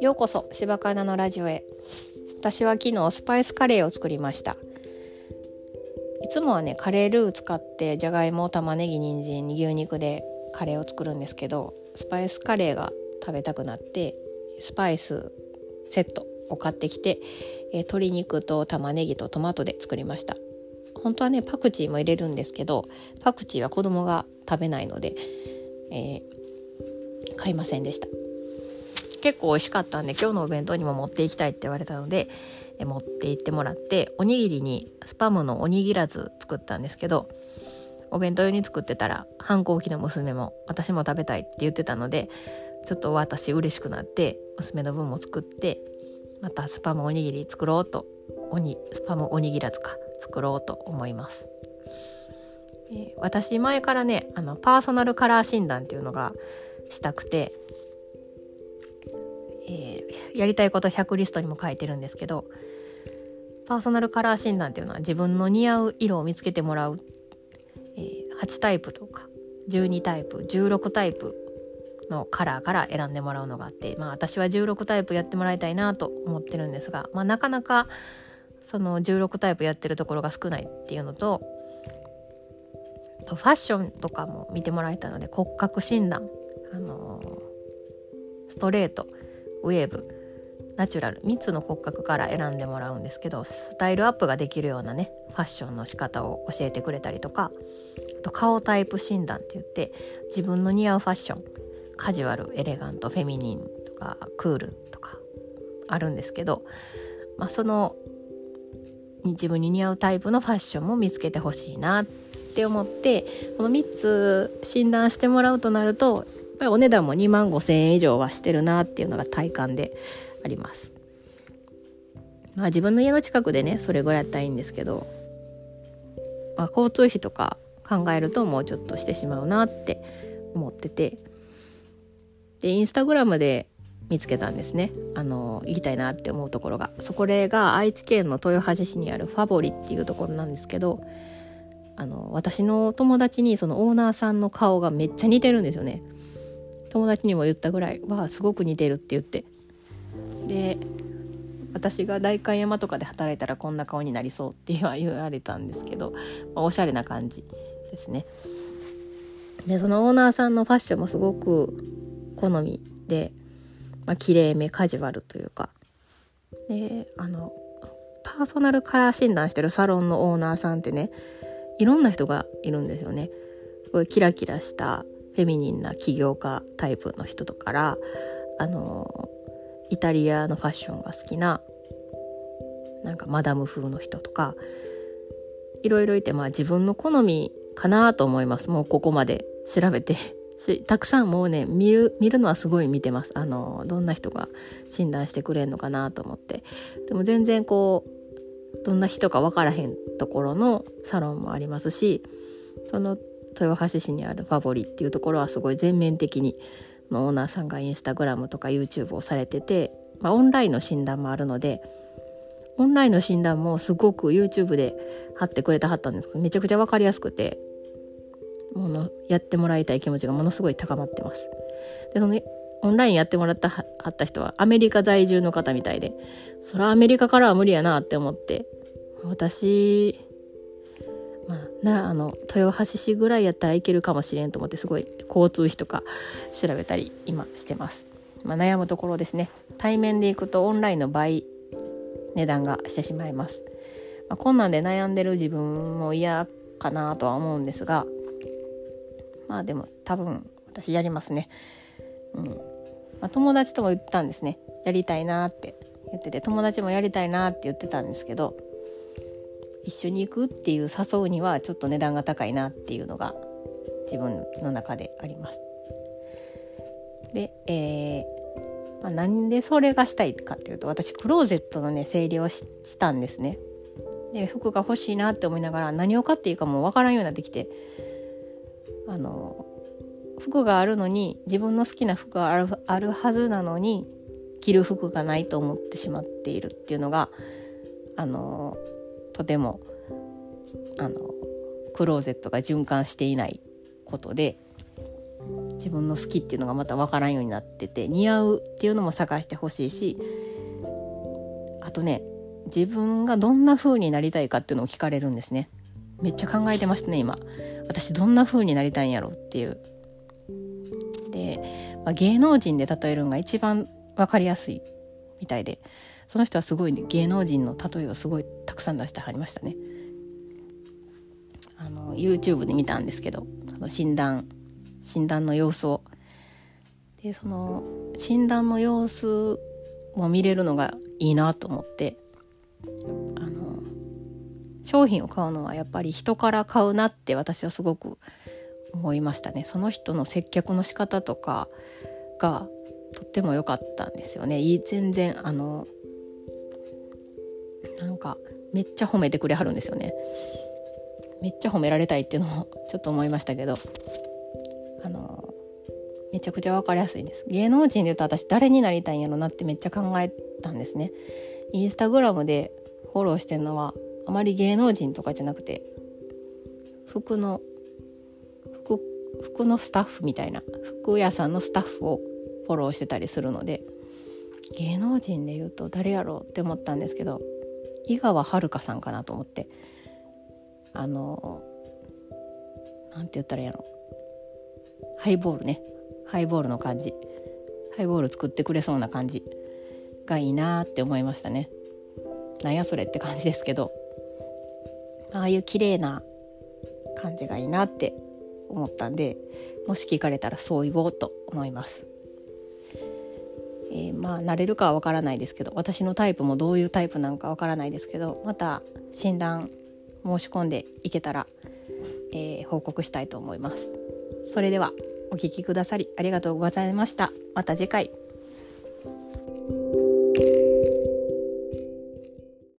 ようこそ柴かなのラジオへ。私は昨日スパイスカレーを作りました。いつもはねカレールー使ってじゃがいも玉ねぎ人参牛肉でカレーを作るんですけどスパイスカレーが食べたくなってスパイスセットを買ってきて、え、鶏肉と玉ねぎとトマトで作りました。本当はねパクチーも入れるんですけどパクチーは子供が食べないので、えー、買いませんでした。結構美味しかったんで今日のお弁当にも持っていきたいって言われたので持って行ってもらっておにぎりにスパムのおにぎらず作ったんですけどお弁当用に作ってたら反抗期の娘も私も食べたいって言ってたのでちょっと私嬉しくなって娘の分も作ってまたスパムおにぎり作ろうとおにスパムおにぎらずか。作ろうと思います。え、私前からねあのパーソナルカラー診断っていうのがしたくてえー、やりたいこと100リストにも書いてるんですけどパーソナルカラー診断っていうのは自分の似合う色を見つけてもらう、えー、8タイプとか12タイプ16タイプのカラーから選んでもらうのがあって、まあ、私は16タイプやってもらいたいなと思ってるんですが、まあ、なかなかその16タイプやってるところが少ないっていうのとファッションとかも見てもらえたので骨格診断、あのー、ストレートウェーブナチュラル3つの骨格から選んでもらうんですけどスタイルアップができるようなねファッションの仕方を教えてくれたりとかあと顔タイプ診断って言って自分の似合うファッションカジュアルエレガントフェミニンとかクールとかあるんですけど、まあ、その自分に似合うタイプのファッションも見つけてほしいなって思ってこの3つ診断してもらうとなるとやっぱりお値段も2万5千円以上はしてるなっていうのが体感であります。まあ自分の家の近くでねそれぐらいやったらいいんですけど、まあ、交通費とか考えるともうちょっとしてしまうなって思っててでインスタグラムで見つけたんですね。あの行きたいなって思うところが。そこが愛知県の豊橋市にあるファボリっていうところなんですけどあの私の友達にそのオーナーさんの顔がめっちゃ似てるんですよね。友達にも言ったぐらいはすごく似てるって言って。で私が代官山とかで働いたらこんな顔になりそうっては言われたんですけど、まあ、おしゃれな感じですね。でそのオーナーさんのファッションもすごく好みで、まあ綺麗めカジュアルというか。であのパーソナルカラー診断してるサロンのオーナーさんってねいろんな人がいるんですよね。すごいキラキラしたフェミニンな起業家タイプの人とからあのイタリアのファッションが好きななんかマダム風の人とかいろいろいてまあ自分の好みかなと思います。もうここまで調べてたくさんもうね見る見るのはすごい見てます。あのどんな人が診断してくれんのかなと思って。でも全然こうどんな人か分からへんところのサロンもありますしその豊橋市にあるファボリっていうところはすごい全面的にオーナーさんがインスタグラムとか YouTube をされてて、まあ、オンラインの診断もあるのでオンラインの診断もすごく YouTube で貼ってくれてはったんですけどめちゃくちゃ分かりやすくてものやってもらいたい気持ちがものすごい高まってます。でそのオンラインやってもらったはった人はアメリカ在住の方みたいでそれはアメリカからは無理やなって思って私まあ、なあの豊橋市ぐらいやったらいけるかもしれんと思ってすごい交通費とか調べたり今してます、まあ、悩むところですね。対面で行くとオンラインの倍値段がしてしまいます、まあ、こんなんで悩んでる自分も嫌かなとは思うんですがまあでも多分私やりますねうんまあ、友達とも言ったんですねやりたいなって言ってて友達もやりたいなって言ってたんですけど一緒に行くっていう誘うにはちょっと値段が高いなっていうのが自分の中であります。で、えーまあ、なんでそれがしたいかっていうと私クローゼットのね整理をしたんですね。で服が欲しいなって思いながら何を買っていいかもわからんようになってきてあの服があるのに自分の好きな服があるあるはずなのに着る服がないと思ってしまっているっていうのがあのとてもあのクローゼットが循環していないことで自分の好きっていうのがまた分からんようになってて似合うっていうのも探してほしいしあとね自分がどんな風になりたいかっていうのを聞かれるんですね。めっちゃ考えてましたね今。私どんな風になりたいんやろっていう。で、まあ、芸能人で例えるのが一番分かりやすいみたいでその人はすごい、ね、芸能人の例えをすごいたくさん出してはりましたね。あの YouTube で見たんですけどその診断診断の様子を。でその診断の様子も見れるのがいいなと思って。商品を買うのはやっぱり人から買うなって私はすごく思いましたね。その人の接客の仕方とかがとっても良かったんですよね。全然あのなんかめっちゃ褒めてくれはるんですよね。めっちゃ褒められたいっていうのもちょっと思いましたけど。あのめちゃくちゃ分かりやすいです。芸能人で言うと私誰になりたいんやろなってめっちゃ考えたんですね。インスタグラムでフォローしてるのはあまり芸能人とかじゃなくて服の服服のスタッフみたいな服屋さんのスタッフをフォローしてたりするので芸能人で言うと誰やろうって思ったんですけど井川遥さんかなと思ってあのなんて言ったらいいやろ。ハイボールね。ハイボールの感じ。ハイボール作ってくれそうな感じがいいなって思いましたね。なんやそれって感じですけど。ああいう綺麗な感じがいいなって思ったんでもし聞かれたらそう言おうと思いますえー、まあ慣れるかは分からないですけど私のタイプもどういうタイプなんか分からないですけどまた診断申し込んでいけたら、えー、報告したいと思います。それではお聴きくださりありがとうございました。また次回。